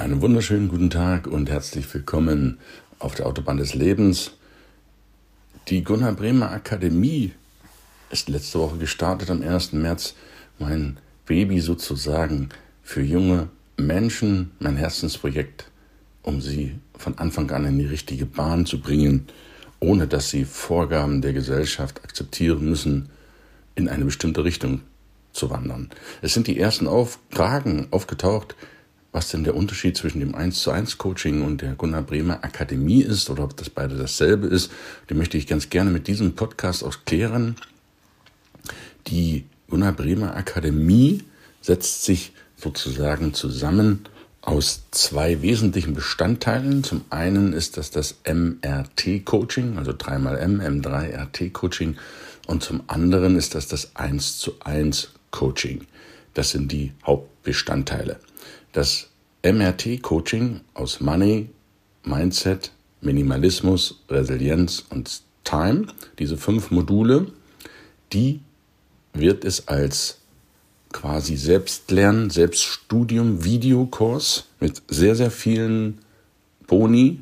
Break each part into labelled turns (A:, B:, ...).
A: Einen wunderschönen guten Tag und herzlich willkommen auf der Autobahn des Lebens. Die Gunnar Bremer Akademie ist letzte Woche gestartet am 1. März. Mein Baby sozusagen für junge Menschen, mein Herzensprojekt, um sie von Anfang an in die richtige Bahn zu bringen, ohne dass sie Vorgaben der Gesellschaft akzeptieren müssen, in eine bestimmte Richtung zu wandern. Es sind die ersten Fragen aufgetaucht, was denn der Unterschied zwischen dem 1 zu 1 Coaching und der Gunnar Bremer Akademie ist oder ob das beide dasselbe ist. Den möchte ich ganz gerne mit diesem Podcast auch klären. Die Gunnar Bremer Akademie setzt sich sozusagen zusammen aus zwei wesentlichen Bestandteilen. Zum einen ist das das MRT-Coaching, also 3xM, M3RT-Coaching. Und zum anderen ist das das 1 zu 1 Coaching. Das sind die Hauptbestandteile. Das MRT-Coaching aus Money, Mindset, Minimalismus, Resilienz und Time, diese fünf Module, die wird es als quasi Selbstlernen, Selbststudium, Videokurs mit sehr, sehr vielen Boni,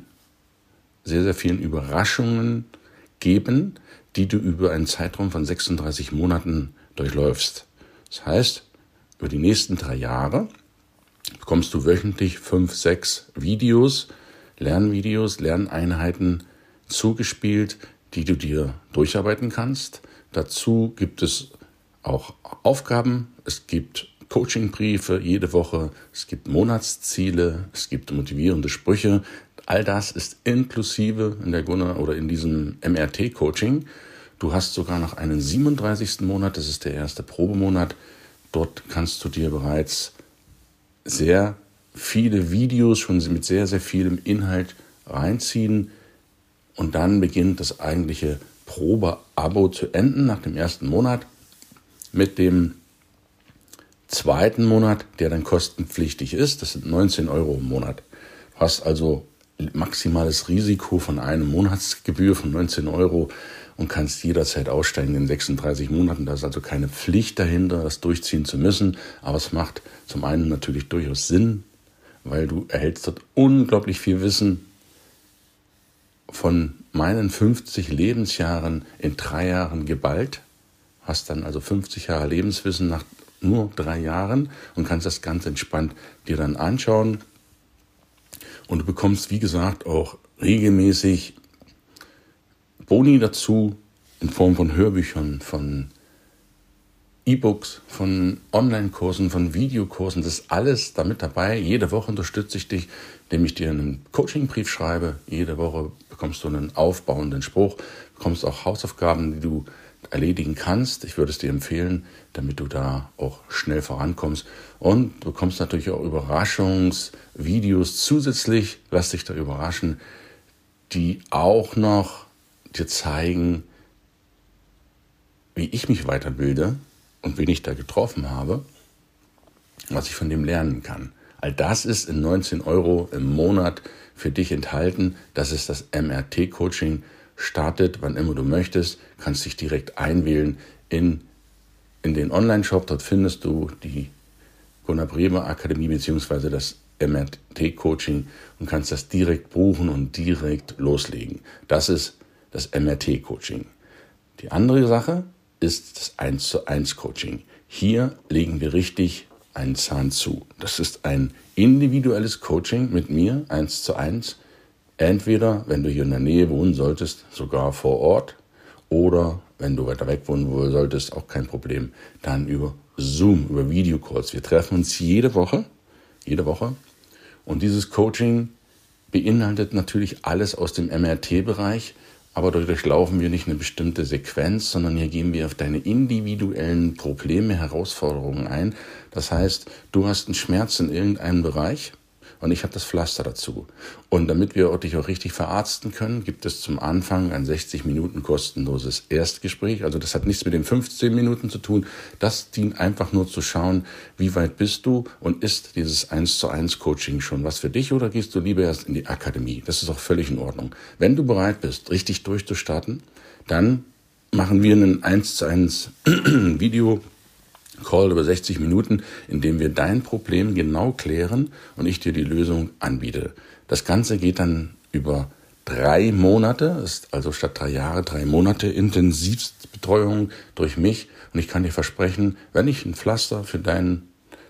A: sehr, sehr vielen Überraschungen geben, die du über einen Zeitraum von 36 Monaten durchläufst. Das heißt, über die nächsten drei Jahre bekommst du wöchentlich fünf, sechs Videos, Lernvideos, Lerneinheiten zugespielt, die du dir durcharbeiten kannst. Dazu gibt es auch Aufgaben, es gibt Coachingbriefe jede Woche, es gibt Monatsziele, es gibt motivierende Sprüche. All das ist inklusive in der Gunnar oder in diesem MRT-Coaching. Du hast sogar noch einen 37. Monat, das ist der erste Probemonat. Dort kannst du dir bereits sehr viele Videos schon mit sehr, sehr vielem Inhalt reinziehen und dann beginnt das eigentliche Probe-Abo zu enden nach dem ersten Monat mit dem zweiten Monat, der dann kostenpflichtig ist. Das sind 19 Euro im Monat. Du hast also maximales Risiko von einem Monatsgebühr von 19 Euro und kannst jederzeit aussteigen in 36 Monaten. Da ist also keine Pflicht dahinter, das durchziehen zu müssen. Aber es macht zum einen natürlich durchaus Sinn, weil du erhältst dort unglaublich viel Wissen von meinen 50 Lebensjahren in drei Jahren geballt. Hast dann also 50 Jahre Lebenswissen nach nur drei Jahren und kannst das ganz entspannt dir dann anschauen. Und du bekommst, wie gesagt, auch regelmäßig Boni dazu in Form von Hörbüchern, von E-Books, von Online-Kursen, von Videokursen. Das ist alles damit dabei. Jede Woche unterstütze ich dich, indem ich dir einen Coaching-Brief schreibe. Jede Woche bekommst du einen aufbauenden Spruch, bekommst auch Hausaufgaben, die du erledigen kannst. Ich würde es dir empfehlen, damit du da auch schnell vorankommst. Und du bekommst natürlich auch Überraschungsvideos zusätzlich. Lass dich da überraschen, die auch noch dir zeigen, wie ich mich weiterbilde und wen ich da getroffen habe, was ich von dem lernen kann. All das ist in 19 Euro im Monat für dich enthalten. Das ist das MRT-Coaching. Startet, wann immer du möchtest, kannst dich direkt einwählen in, in den Online-Shop. Dort findest du die Gunnar Bremer Akademie bzw. das MRT-Coaching und kannst das direkt buchen und direkt loslegen. Das ist das MRT-Coaching. Die andere Sache ist das 1 zu 1 Coaching. Hier legen wir richtig einen Zahn zu. Das ist ein individuelles Coaching mit mir, 1 zu 1. Entweder, wenn du hier in der Nähe wohnen solltest, sogar vor Ort, oder wenn du weiter weg wohnen solltest, auch kein Problem, dann über Zoom, über Videocalls. Wir treffen uns jede Woche, jede Woche. Und dieses Coaching beinhaltet natürlich alles aus dem MRT-Bereich, aber dadurch laufen wir nicht eine bestimmte Sequenz, sondern hier gehen wir auf deine individuellen Probleme, Herausforderungen ein. Das heißt, du hast einen Schmerz in irgendeinem Bereich und ich habe das Pflaster dazu. Und damit wir dich auch richtig verarzten können, gibt es zum Anfang ein 60 Minuten kostenloses Erstgespräch. Also das hat nichts mit den 15 Minuten zu tun. Das dient einfach nur zu schauen, wie weit bist du und ist dieses 1 zu 1 Coaching schon was für dich oder gehst du lieber erst in die Akademie? Das ist auch völlig in Ordnung. Wenn du bereit bist, richtig durchzustarten, dann machen wir einen 1 zu 1 Video Call über 60 Minuten, in dem wir dein Problem genau klären und ich dir die Lösung anbiete. Das Ganze geht dann über drei Monate, ist also statt drei Jahre drei Monate Intensivbetreuung durch mich. Und ich kann dir versprechen, wenn ich ein Pflaster für dein,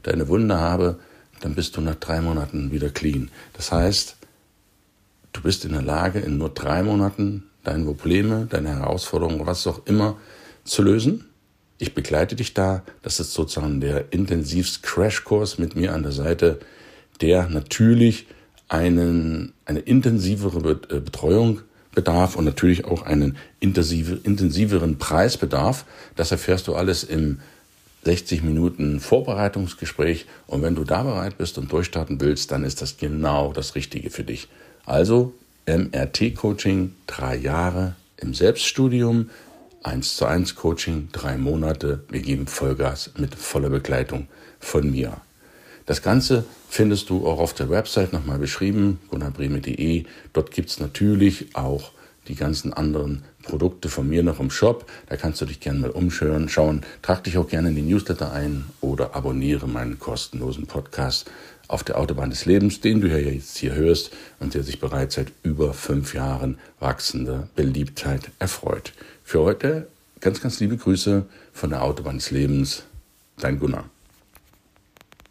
A: deine Wunde habe, dann bist du nach drei Monaten wieder clean. Das heißt, du bist in der Lage, in nur drei Monaten deine Probleme, deine Herausforderungen, was auch immer zu lösen. Ich begleite dich da. Das ist sozusagen der intensivst Crashkurs mit mir an der Seite, der natürlich einen, eine intensivere äh, Betreuung bedarf und natürlich auch einen intensive, intensiveren Preisbedarf. Das erfährst du alles im 60 Minuten Vorbereitungsgespräch. Und wenn du da bereit bist und durchstarten willst, dann ist das genau das Richtige für dich. Also MRT-Coaching, drei Jahre im Selbststudium, 1 zu 1 Coaching, drei Monate. Wir geben Vollgas mit voller Begleitung von mir. Das Ganze findest du auch auf der Website nochmal beschrieben, gunnarbreme.de. Dort gibt es natürlich auch die ganzen anderen Produkte von mir noch im Shop. Da kannst du dich gerne mal umschauen. Schauen. Trag dich auch gerne in die Newsletter ein oder abonniere meinen kostenlosen Podcast auf der Autobahn des Lebens, den du ja jetzt hier hörst und der sich bereits seit über fünf Jahren wachsender Beliebtheit erfreut. Für heute ganz, ganz liebe Grüße von der Autobahn des Lebens. Dein Gunnar.